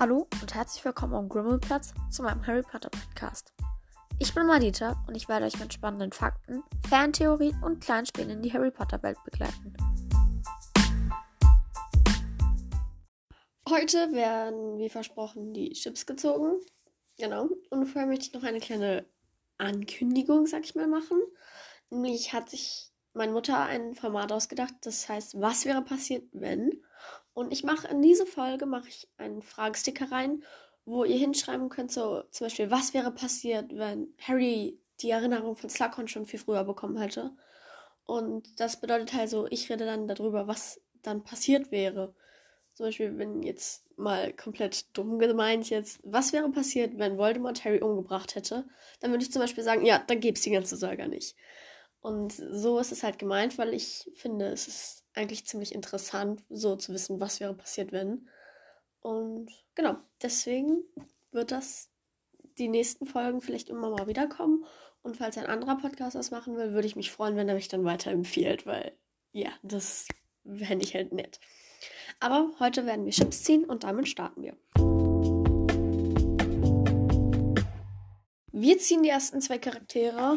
Hallo und herzlich willkommen am Grimmelplatz zu meinem Harry Potter Podcast. Ich bin Madita und ich werde euch mit spannenden Fakten, Fantheorien und kleinen Spielen in die Harry Potter Welt begleiten. Heute werden, wie versprochen, die Chips gezogen. Genau. Und vorher möchte ich noch eine kleine Ankündigung, sag ich mal, machen. Nämlich hat sich meine Mutter ein Format ausgedacht, das heißt, was wäre passiert, wenn? Und ich mache in diese Folge mache ich einen Fragesticker rein, wo ihr hinschreiben könnt, so zum Beispiel, was wäre passiert, wenn Harry die Erinnerung von Slughorn schon viel früher bekommen hätte. Und das bedeutet halt so, ich rede dann darüber, was dann passiert wäre. Zum Beispiel, wenn jetzt mal komplett dumm gemeint jetzt, was wäre passiert, wenn Voldemort Harry umgebracht hätte? Dann würde ich zum Beispiel sagen, ja, dann gäbe es die ganze Saga nicht. Und so ist es halt gemeint, weil ich finde, es ist eigentlich ziemlich interessant, so zu wissen, was wäre passiert, wenn. Und genau, deswegen wird das die nächsten Folgen vielleicht immer mal wiederkommen. Und falls ein anderer Podcast das machen will, würde ich mich freuen, wenn er mich dann weiterempfiehlt, weil ja, das fände ich halt nett. Aber heute werden wir Chips ziehen und damit starten wir. Wir ziehen die ersten zwei Charaktere.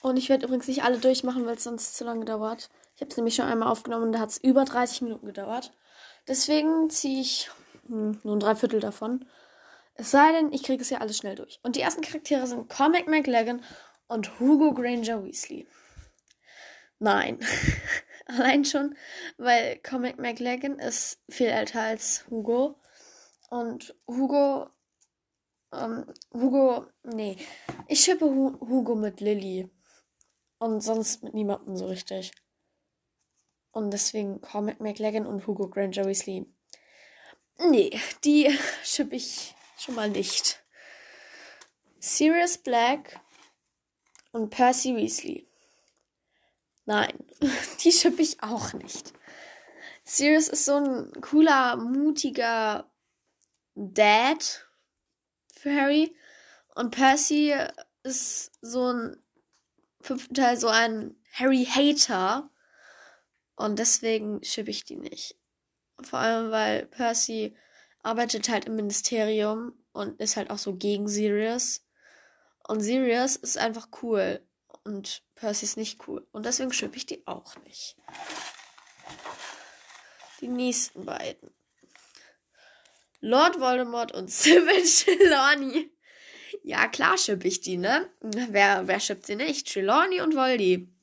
Und ich werde übrigens nicht alle durchmachen, weil es sonst zu lange dauert. Ich habe es nämlich schon einmal aufgenommen und da hat es über 30 Minuten gedauert. Deswegen ziehe ich hm, nur ein Dreiviertel davon. Es sei denn, ich kriege es ja alles schnell durch. Und die ersten Charaktere sind Comic McLagan und Hugo Granger Weasley. Nein. Allein schon, weil Comic McLagan ist viel älter als Hugo. Und Hugo. Ähm, Hugo. Nee. Ich schippe Hu Hugo mit Lilly. Und sonst mit niemandem so richtig. Und deswegen Comic McLagan und Hugo Granger Weasley. Nee, die schippe ich schon mal nicht. Sirius Black und Percy Weasley. Nein, die schippe ich auch nicht. Sirius ist so ein cooler, mutiger Dad für Harry. Und Percy ist so ein fünften Teil so ein Harry-Hater. Und deswegen schippe ich die nicht. Vor allem, weil Percy arbeitet halt im Ministerium und ist halt auch so gegen Sirius. Und Sirius ist einfach cool. Und Percy ist nicht cool. Und deswegen schippe ich die auch nicht. Die nächsten beiden. Lord Voldemort und Sybil Trelawney. Ja, klar schippe ich die, ne? Wer, wer schippt sie nicht? Trelawney und Voldy.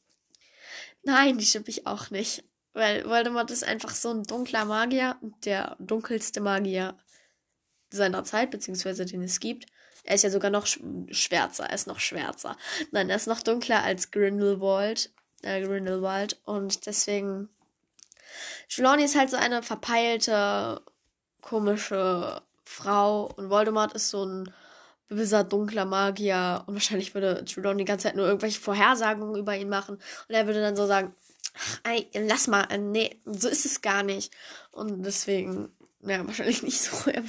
Nein, die schippe ich auch nicht. Weil Voldemort ist einfach so ein dunkler Magier, der dunkelste Magier seiner Zeit, beziehungsweise den es gibt. Er ist ja sogar noch schwärzer, er ist noch schwärzer. Nein, er ist noch dunkler als Grindelwald, äh, Grindelwald und deswegen Trelawney ist halt so eine verpeilte, komische Frau und Voldemort ist so ein böser, dunkler Magier und wahrscheinlich würde Trelawney die ganze Zeit nur irgendwelche Vorhersagungen über ihn machen und er würde dann so sagen, ey, lass mal, äh, nee, so ist es gar nicht. Und deswegen, ja, wahrscheinlich nicht so. Er,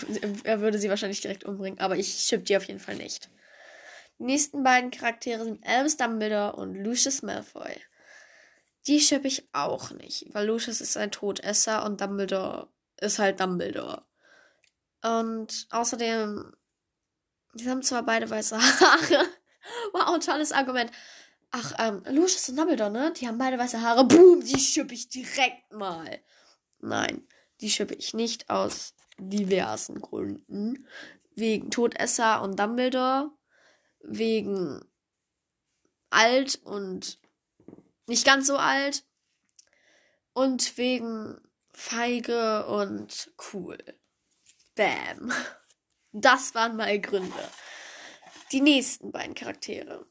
er würde sie wahrscheinlich direkt umbringen, aber ich schipp die auf jeden Fall nicht. Die nächsten beiden Charaktere sind Albus Dumbledore und Lucius Malfoy. Die schippe ich auch nicht, weil Lucius ist ein Todesser und Dumbledore ist halt Dumbledore. Und außerdem, die haben zwar beide weiße Haare. wow, tolles Argument. Ach, ähm, Lucius und Dumbledore, ne? Die haben beide weiße Haare. Boom, die schippe ich direkt mal. Nein, die schippe ich nicht aus diversen Gründen. Wegen Todesser und Dumbledore. Wegen alt und nicht ganz so alt. Und wegen feige und cool. Bam. Das waren meine Gründe. Die nächsten beiden Charaktere.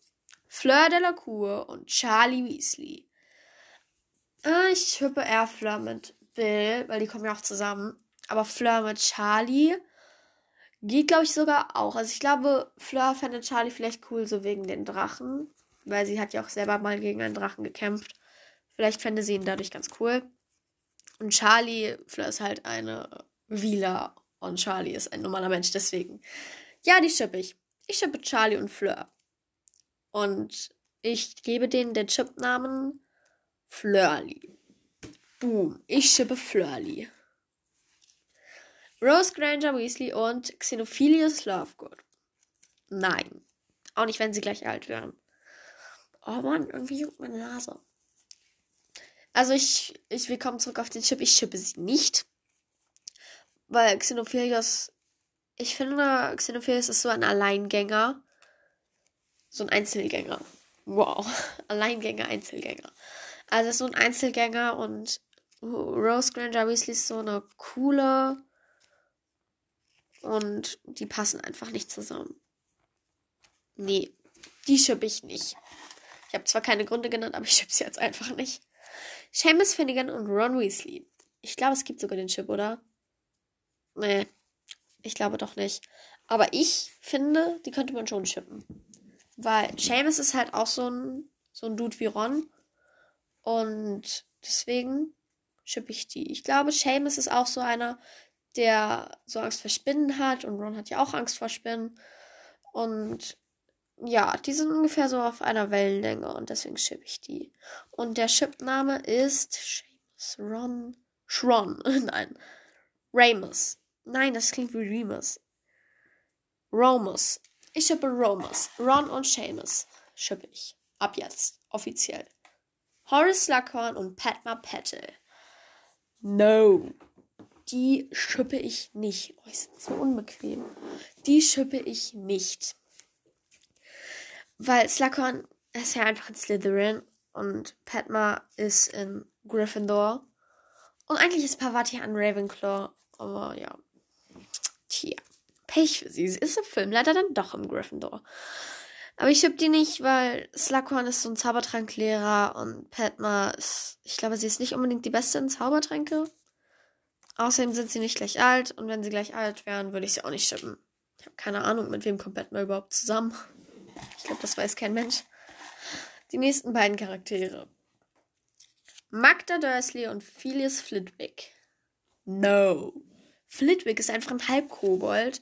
Fleur Delacour und Charlie Weasley. Ah, ich hüppe eher Fleur mit Bill, weil die kommen ja auch zusammen. Aber Fleur mit Charlie geht, glaube ich, sogar auch. Also ich glaube, Fleur fände Charlie vielleicht cool, so wegen den Drachen. Weil sie hat ja auch selber mal gegen einen Drachen gekämpft. Vielleicht fände sie ihn dadurch ganz cool. Und Charlie, Fleur ist halt eine Wieler und Charlie ist ein normaler Mensch, deswegen. Ja, die schippe ich. Ich schippe Charlie und Fleur. Und ich gebe denen den Chipnamen Flurly. Boom. Ich schippe Flurly. Rose Granger Weasley und Xenophilius Lovegood. Nein. Auch nicht, wenn sie gleich alt werden. Oh Mann, irgendwie juckt meine Nase. Also ich, ich, wir kommen zurück auf den Chip. Ich chippe sie nicht. Weil Xenophilius, ich finde, Xenophilius ist so ein Alleingänger. So ein Einzelgänger. Wow. Alleingänger, Einzelgänger. Also so ein Einzelgänger und Rose Granger Weasley ist so eine coole und die passen einfach nicht zusammen. Nee, die schippe ich nicht. Ich habe zwar keine Gründe genannt, aber ich schippe sie jetzt einfach nicht. Seamus Finnegan und Ron Weasley. Ich glaube, es gibt sogar den Chip, oder? Nee, ich glaube doch nicht. Aber ich finde, die könnte man schon chippen. Weil Seamus ist halt auch so ein, so ein Dude wie Ron. Und deswegen chippe ich die. Ich glaube, Seamus ist auch so einer, der so Angst vor Spinnen hat. Und Ron hat ja auch Angst vor Spinnen. Und ja, die sind ungefähr so auf einer Wellenlänge und deswegen schippe ich die. Und der Chipname ist Seamus Ron. Schron. Nein. Ramus. Nein, das klingt wie Remus. Romus. Ich schippe Romus. Ron und Seamus schippe ich. Ab jetzt. Offiziell. Horace Slughorn und Padma Patel. No. Die schippe ich nicht. Oh, die sind so unbequem. Die schippe ich nicht. Weil Slughorn ist ja einfach in Slytherin und Padma ist in Gryffindor. Und eigentlich ist Pavati an Ravenclaw. Aber ja. Tja. Pech für sie. Sie ist im Film leider dann doch im Gryffindor. Aber ich hab die nicht, weil Slughorn ist so ein Zaubertranklehrer und Padma ist, ich glaube, sie ist nicht unbedingt die Beste in Zaubertränke. Außerdem sind sie nicht gleich alt und wenn sie gleich alt wären, würde ich sie auch nicht schippen. Ich habe keine Ahnung, mit wem kommt Padma überhaupt zusammen. Ich glaube, das weiß kein Mensch. Die nächsten beiden Charaktere. Magda Dursley und Phyllis Flitwick. No. Flitwick ist einfach ein Halbkobold.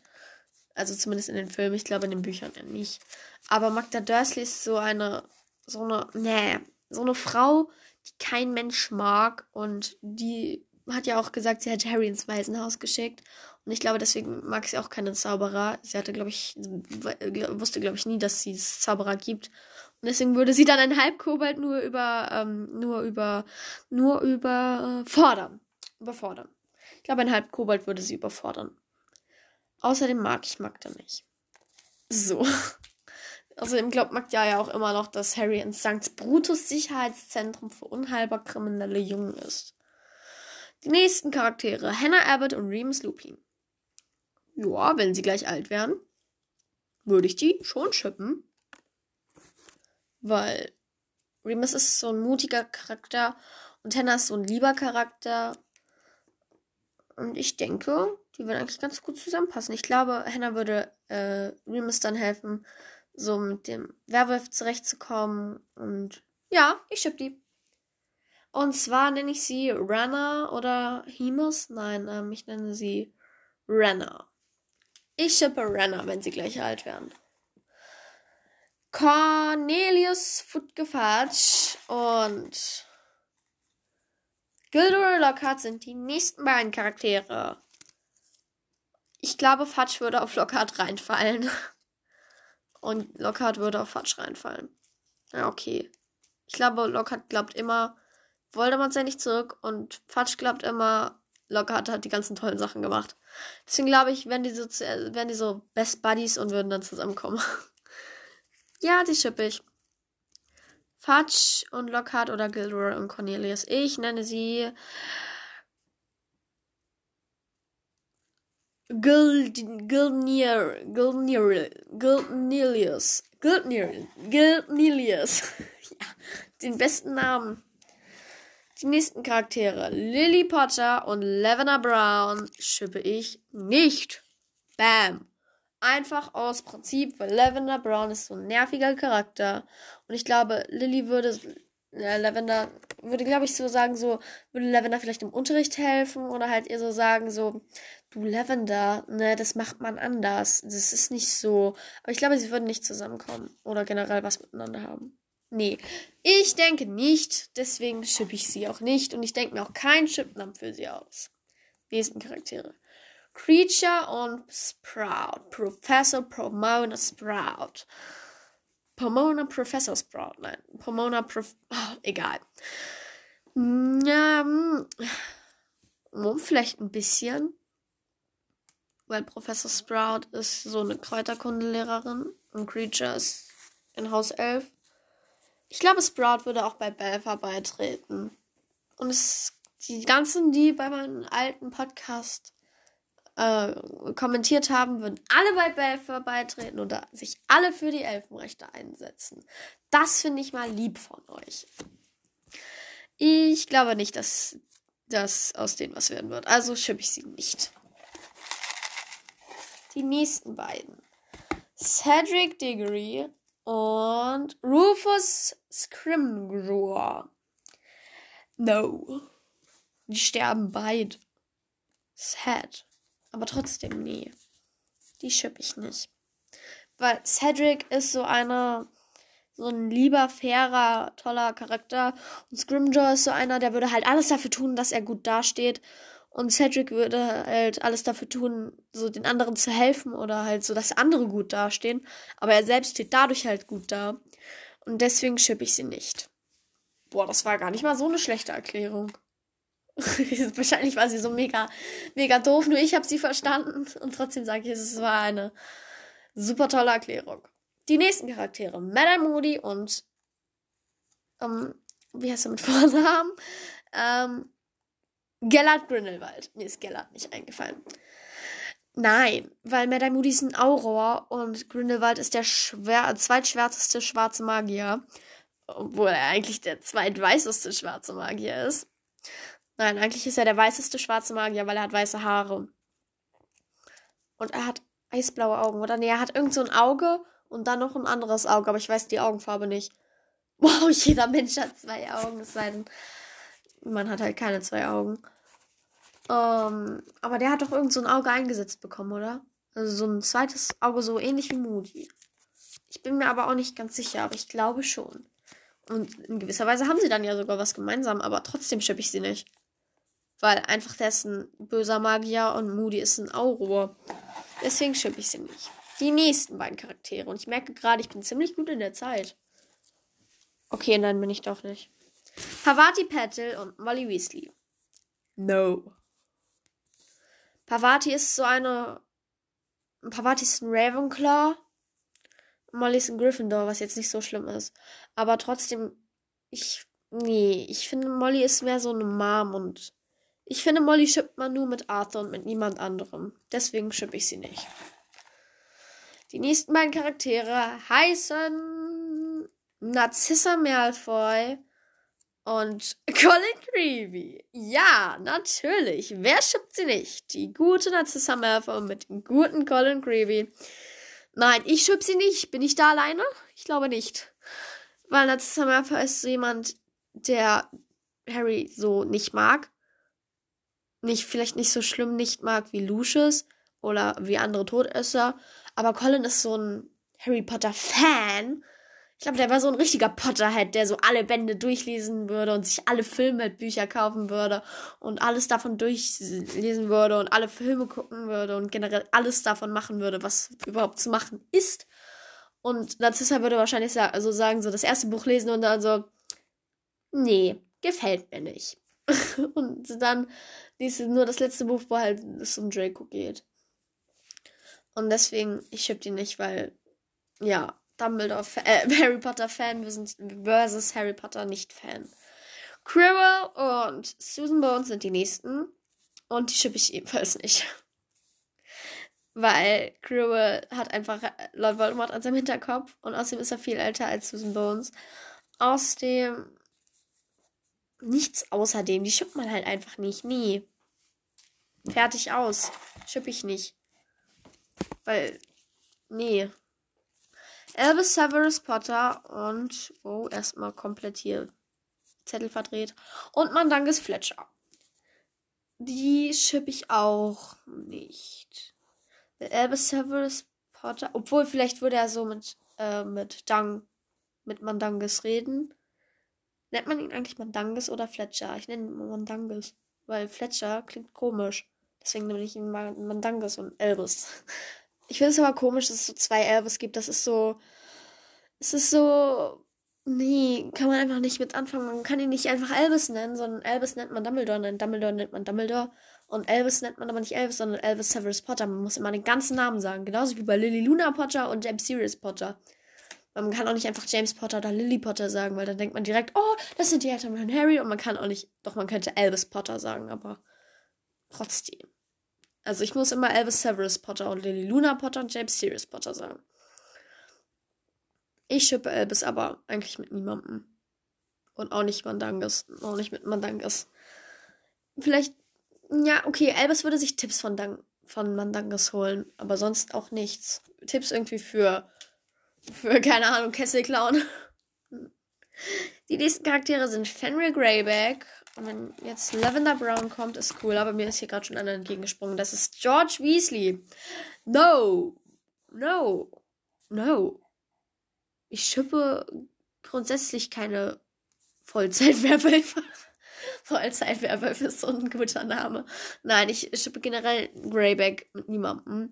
Also zumindest in den Filmen. Ich glaube in den Büchern ja nicht. Aber Magda Dursley ist so eine, so eine, nee, so eine Frau, die kein Mensch mag und die hat ja auch gesagt, sie hat Harry ins Waisenhaus geschickt. Und ich glaube, deswegen mag sie auch keinen Zauberer. Sie hatte, glaube ich, wusste, glaube ich, nie, dass es Zauberer gibt. Und deswegen würde sie dann ein Halbkobold nur über, ähm, nur über, nur über äh, fordern. Überfordern. Glaube, ein Halbkobold würde sie überfordern. Außerdem mag ich Magda nicht. So. Außerdem glaubt Magda ja auch immer noch, dass Harry in St. Brutus Sicherheitszentrum für unheilbar kriminelle Jungen ist. Die nächsten Charaktere: Hannah Abbott und Remus Lupin. Ja, wenn sie gleich alt wären, würde ich die schon schippen. Weil Remus ist so ein mutiger Charakter und Hannah ist so ein lieber Charakter. Und ich denke, die würden eigentlich ganz gut zusammenpassen. Ich glaube, Hannah würde äh, Remus dann helfen, so mit dem Werwolf zurechtzukommen. Und ja, ich schipp die. Und zwar nenne ich sie Renner oder Hemus. Nein, ähm, ich nenne sie Renner. Ich schippe Renner, wenn sie gleich alt werden. Cornelius Futgefatsch und Gilderoy Lockhart sind die nächsten beiden Charaktere. Ich glaube, Fatsch würde auf Lockhart reinfallen. Und Lockhart würde auf Fatsch reinfallen. Ja, okay. Ich glaube, Lockhart glaubt immer, Voldemort sei nicht zurück und Fatsch glaubt immer, Lockhart hat die ganzen tollen Sachen gemacht. Deswegen glaube ich, wenn die so, wenn die so Best Buddies und würden dann zusammenkommen. ja, die schippe ich. Fatsch und Lockhart oder Gilderoy und Cornelius. Ich nenne sie Gilnir, Gilnir, Gilnilius. Gilnir, Gilnilius. ja, den besten Namen. Die nächsten Charaktere. Lily Potter und Lavender Brown schippe ich nicht. Bam. Einfach aus Prinzip, weil Lavender Brown ist so ein nerviger Charakter. Und ich glaube, Lily würde, äh, Lavender, würde, glaube ich, so sagen, so, würde Lavender vielleicht im Unterricht helfen oder halt ihr so sagen, so, du Lavender, ne, das macht man anders. Das ist nicht so. Aber ich glaube, sie würden nicht zusammenkommen oder generell was miteinander haben. Nee, ich denke nicht. Deswegen schippe ich sie auch nicht. Und ich denke mir auch keinen Chipnamen für sie aus. Nächsten Charaktere. Creature und Sprout. Professor Pomona Sprout. Pomona Professor Sprout. Nein, Pomona Prof. Oh, egal. Ja, hm, vielleicht ein bisschen. Weil Professor Sprout ist so eine Kräuterkundelehrerin und Creature ist in Haus 11. Ich glaube, Sprout würde auch bei Belfer beitreten. Und es, die ganzen, die bei meinem alten Podcast äh, kommentiert haben, würden alle bei Belfer beitreten oder sich alle für die Elfenrechte einsetzen. Das finde ich mal lieb von euch. Ich glaube nicht, dass das aus denen was werden wird. Also schippe ich sie nicht. Die nächsten beiden. Cedric Diggory und Rufus Scrimgeour. No. Die sterben beide. Sad. Aber trotzdem nie. Die schippe ich nicht. Weil Cedric ist so einer, so ein lieber, fairer, toller Charakter. Und Scrimgeour ist so einer, der würde halt alles dafür tun, dass er gut dasteht. Und Cedric würde halt alles dafür tun, so den anderen zu helfen oder halt so, dass andere gut dastehen. Aber er selbst steht dadurch halt gut da. Und deswegen schippe ich sie nicht. Boah, das war gar nicht mal so eine schlechte Erklärung. Wahrscheinlich war sie so mega, mega doof, nur ich habe sie verstanden. Und trotzdem sage ich, es war eine super tolle Erklärung. Die nächsten Charaktere, Madame Moody und, ähm, wie heißt er mit Vornamen? Ähm, Gellert Grindelwald. Mir ist Gellert nicht eingefallen. Nein, weil Madame Moody ist ein Auror und Grindelwald ist der schwer, zweitschwärzeste schwarze Magier. Obwohl er eigentlich der zweitweißeste schwarze Magier ist. Nein, eigentlich ist er der weißeste schwarze Magier, weil er hat weiße Haare. Und er hat eisblaue Augen. Oder nee, er hat irgend so ein Auge und dann noch ein anderes Auge, aber ich weiß die Augenfarbe nicht. Wow, jeder Mensch hat zwei Augen, es sei denn, man hat halt keine zwei Augen. Ähm, aber der hat doch irgend so ein Auge eingesetzt bekommen, oder? Also so ein zweites Auge, so ähnlich wie Moody. Ich bin mir aber auch nicht ganz sicher, aber ich glaube schon. Und in gewisser Weise haben sie dann ja sogar was gemeinsam, aber trotzdem schippe ich sie nicht. Weil einfach der ist ein böser Magier und Moody ist ein Auror. Deswegen schippe ich sie nicht. Die nächsten beiden Charaktere. Und ich merke gerade, ich bin ziemlich gut in der Zeit. Okay, nein, bin ich doch nicht. Pavati Patel und Molly Weasley. No. Pavati ist so eine. Pavati ist ein Ravenclaw. Molly ist ein Gryffindor, was jetzt nicht so schlimm ist. Aber trotzdem, ich. Nee, ich finde, Molly ist mehr so eine Mom und. Ich finde, Molly schippt man nur mit Arthur und mit niemand anderem. Deswegen schippe ich sie nicht. Die nächsten beiden Charaktere heißen Narcissa Malfoy und Colin Creevy. Ja, natürlich. Wer schippt sie nicht? Die gute Narcissa Malfoy mit dem guten Colin Creevy. Nein, ich schipp sie nicht. Bin ich da alleine? Ich glaube nicht. Weil Narcissa Malfoy ist so jemand, der Harry so nicht mag. Nicht, vielleicht nicht so schlimm nicht mag wie Lucius oder wie andere Todesser. Aber Colin ist so ein Harry Potter Fan ich glaube, der war so ein richtiger Potterhead, der so alle Bände durchlesen würde und sich alle Filmbücher kaufen würde und alles davon durchlesen würde und alle Filme gucken würde und generell alles davon machen würde, was überhaupt zu machen ist. Und Narzissa würde wahrscheinlich sa also sagen, so das erste Buch lesen und dann so, nee, gefällt mir nicht. und dann liest nur das letzte Buch, wo halt es um Draco geht. Und deswegen, ich schipp die nicht, weil, ja, Dumbledore, äh, Harry Potter Fan versus Harry Potter nicht Fan. Quirrell und Susan Bones sind die nächsten. Und die schippe ich ebenfalls nicht. Weil Quirrell hat einfach Lord Voldemort an seinem Hinterkopf und außerdem ist er viel älter als Susan Bones. Außerdem nichts außerdem. Die schippt man halt einfach nicht. Nie. Fertig aus. Schippe ich nicht. Weil, nee. Albus Severus Potter und, oh, erstmal komplett hier Zettel verdreht. Und Mandanges Fletcher. Die schippe ich auch nicht. Albus Severus Potter, obwohl vielleicht würde er so mit, äh, mit Dang, mit Mandanges reden. Nennt man ihn eigentlich Mandanges oder Fletcher? Ich nenne ihn Mandanges, weil Fletcher klingt komisch. Deswegen nehme ich ihn Mandangas und Elvis. Ich finde es aber komisch, dass es so zwei Elvis gibt. Das ist so. Es ist so. Nee, kann man einfach nicht mit anfangen. Man kann ihn nicht einfach Elvis nennen, sondern Elvis nennt man Dumbledore, und Dumbledore nennt man Dumbledore. Und Elvis nennt man aber nicht Elvis, sondern Elvis Severus Potter. Man muss immer den ganzen Namen sagen. Genauso wie bei Lily Luna Potter und James Sirius Potter. Man kann auch nicht einfach James Potter oder Lily Potter sagen, weil dann denkt man direkt, oh, das sind die Eltern von Harry. Und man kann auch nicht, doch man könnte Elvis Potter sagen, aber trotzdem. Also ich muss immer Elvis Severus Potter und Lily Luna Potter und James Sirius Potter sagen. Ich schippe Elvis aber eigentlich mit niemandem. Und auch nicht Mandangas. Auch nicht mit Mandangas. Vielleicht, ja, okay, Elvis würde sich Tipps von, Dan von Mandangas holen, aber sonst auch nichts. Tipps irgendwie für für, keine Ahnung, Kesselclown. Die nächsten Charaktere sind Fenrir Greyback. Und wenn jetzt Lavender Brown kommt, ist cool, aber mir ist hier gerade schon einer entgegengesprungen. Das ist George Weasley. No. No. No. Ich schippe grundsätzlich keine Vollzeitwerwölfe. Vollzeitwerwölfe ist so ein guter Name. Nein, ich schippe generell Greyback mit niemandem,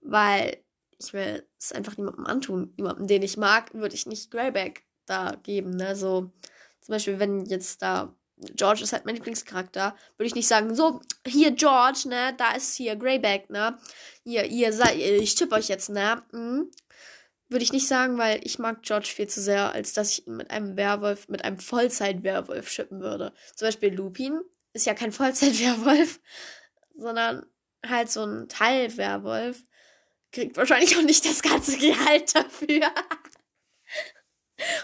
weil ich will es einfach niemandem antun. Niemandem, den ich mag, würde ich nicht Greyback da geben. Ne? So, zum Beispiel, wenn jetzt da George ist halt mein Lieblingscharakter, würde ich nicht sagen, so, hier George, ne, da ist hier Greyback, ne, ihr, ihr seid, ich tippe euch jetzt, ne, mhm. würde ich nicht sagen, weil ich mag George viel zu sehr, als dass ich ihn mit einem Werwolf, mit einem Vollzeit-Werwolf schippen würde. Zum Beispiel Lupin ist ja kein Vollzeit-Werwolf, sondern halt so ein Teil-Werwolf kriegt wahrscheinlich auch nicht das ganze Gehalt dafür.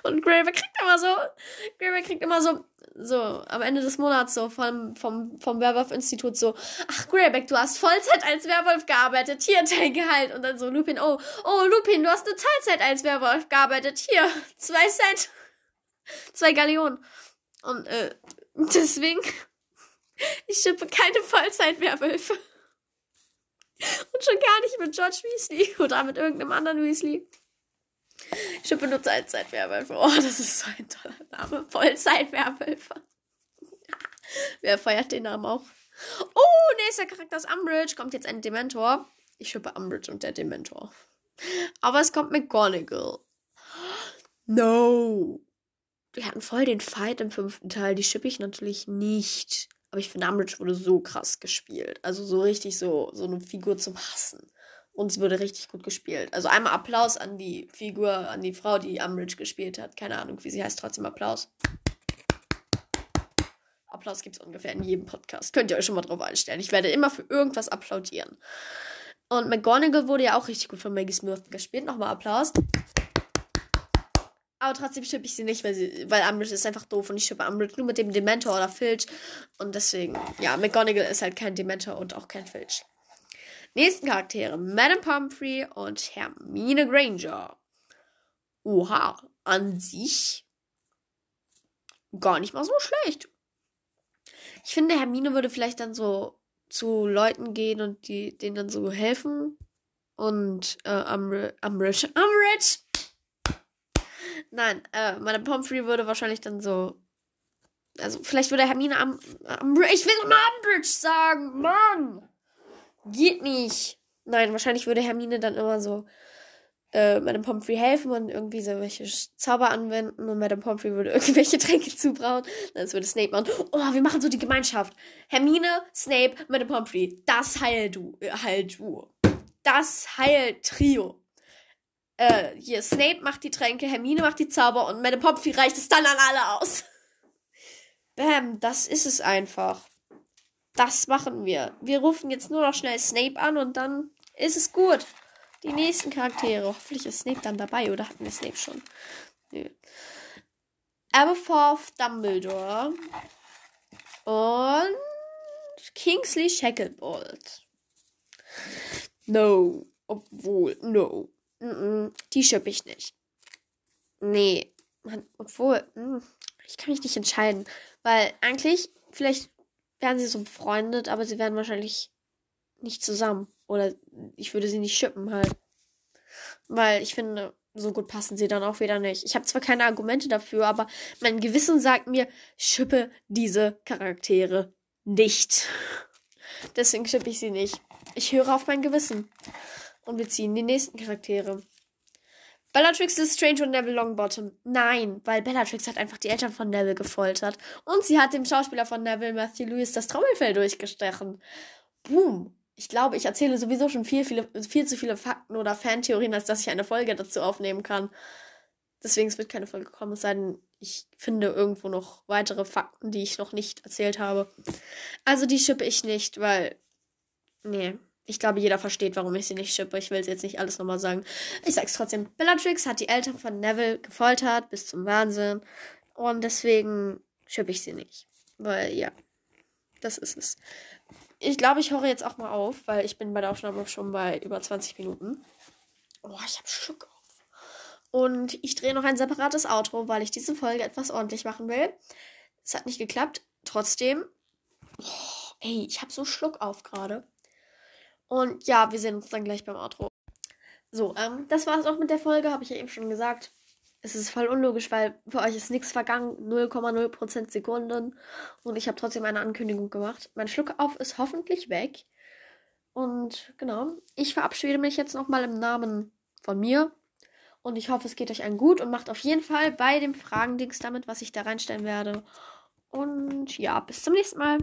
Und Graver kriegt immer so, Graver kriegt immer so, so, am Ende des Monats so vom, vom, vom Werwolf-Institut so, ach Greyback, du hast Vollzeit als Werwolf gearbeitet, hier dein Gehalt. Und dann so Lupin, oh, oh Lupin, du hast eine Teilzeit als Werwolf gearbeitet, hier, zwei Cent, zwei Gallionen. Und äh, deswegen, ich schippe keine Vollzeit-Werwölfe. Und schon gar nicht mit George Weasley oder mit irgendeinem anderen Weasley. Ich habe benutzt als Zeitwerwölfe. Oh, das ist so ein toller Name. Vollzeitwerwölfe. Wer feiert den Namen auch? Oh, nächster Charakter ist Umbridge. Kommt jetzt ein Dementor. Ich schippe Umbridge und der Dementor. Aber es kommt McGonagall. No. Die hatten voll den Fight im fünften Teil. Die schippe ich natürlich nicht. Aber ich finde, Umbridge wurde so krass gespielt. Also so richtig so, so eine Figur zum Hassen. Und es wurde richtig gut gespielt. Also einmal Applaus an die Figur, an die Frau, die Umbridge gespielt hat. Keine Ahnung, wie sie heißt, trotzdem Applaus. Applaus gibt es ungefähr in jedem Podcast. Könnt ihr euch schon mal drauf einstellen. Ich werde immer für irgendwas applaudieren. Und McGonagall wurde ja auch richtig gut von Maggie Smith gespielt. Nochmal Applaus. Aber trotzdem schippe ich sie nicht, weil, sie, weil Umbridge ist einfach doof und ich schippe Umbridge nur mit dem Dementor oder Filch. Und deswegen, ja, McGonagall ist halt kein Dementor und auch kein Filch. Nächsten Charaktere: Madame Pomfrey und Hermine Granger. Oha, an sich gar nicht mal so schlecht. Ich finde, Hermine würde vielleicht dann so zu Leuten gehen und die denen dann so helfen. Und äh, Umbridge, Umbridge, Umbridge Nein, äh, meine Pomfrey würde wahrscheinlich dann so. Also, vielleicht würde Hermine am. am ich will Umbridge sagen, Mann! Geht nicht. Nein, wahrscheinlich würde Hermine dann immer so äh, Madame Pomfrey helfen und irgendwie so welche Zauber anwenden und Madame Pomfrey würde irgendwelche Tränke zubrauen. Dann würde Snape machen. Oh, wir machen so die Gemeinschaft. Hermine, Snape, Madame Pomfrey. Das heilt du. Heilt du. Das heilt Trio äh, hier, Snape macht die Tränke, Hermine macht die Zauber und Madame Pomfrey reicht es dann an alle aus. Bam, das ist es einfach. Das machen wir. Wir rufen jetzt nur noch schnell Snape an und dann ist es gut. Die nächsten Charaktere. Hoffentlich ist Snape dann dabei, oder hatten wir Snape schon? Nö. Aberforth Dumbledore und Kingsley Shacklebolt. No. Obwohl, no. Die schippe ich nicht. Nee. Man, obwohl, mm, ich kann mich nicht entscheiden. Weil eigentlich, vielleicht wären sie so befreundet, aber sie wären wahrscheinlich nicht zusammen. Oder ich würde sie nicht schippen halt. Weil ich finde, so gut passen sie dann auch wieder nicht. Ich habe zwar keine Argumente dafür, aber mein Gewissen sagt mir, schippe diese Charaktere nicht. Deswegen schippe ich sie nicht. Ich höre auf mein Gewissen. Und wir ziehen die nächsten Charaktere. Bellatrix ist Strange und Neville Longbottom. Nein, weil Bellatrix hat einfach die Eltern von Neville gefoltert. Und sie hat dem Schauspieler von Neville, Matthew Lewis, das Trommelfell durchgestechen. Boom. Ich glaube, ich erzähle sowieso schon viel, viele, viel zu viele Fakten oder Fantheorien, als dass ich eine Folge dazu aufnehmen kann. Deswegen es wird keine Folge kommen, es sei denn, ich finde irgendwo noch weitere Fakten, die ich noch nicht erzählt habe. Also die schippe ich nicht, weil. Nee. Ich glaube, jeder versteht, warum ich sie nicht schippe. Ich will es jetzt nicht alles nochmal sagen. Ich sag's trotzdem. Bellatrix hat die Eltern von Neville gefoltert bis zum Wahnsinn. Und deswegen schippe ich sie nicht. Weil, ja. Das ist es. Ich glaube, ich höre jetzt auch mal auf, weil ich bin bei der Aufnahme schon bei über 20 Minuten. Oh, ich habe Schluck auf. Und ich drehe noch ein separates Outro, weil ich diese Folge etwas ordentlich machen will. Es hat nicht geklappt. Trotzdem. Oh, ey, ich habe so Schluck auf gerade. Und ja, wir sehen uns dann gleich beim Outro. So, ähm, das war es auch mit der Folge, habe ich ja eben schon gesagt. Es ist voll unlogisch, weil für euch ist nichts vergangen, 0,0% Sekunden. Und ich habe trotzdem eine Ankündigung gemacht. Mein Schluck auf ist hoffentlich weg. Und genau, ich verabschiede mich jetzt nochmal im Namen von mir. Und ich hoffe, es geht euch allen gut und macht auf jeden Fall bei dem Fragendings damit, was ich da reinstellen werde. Und ja, bis zum nächsten Mal.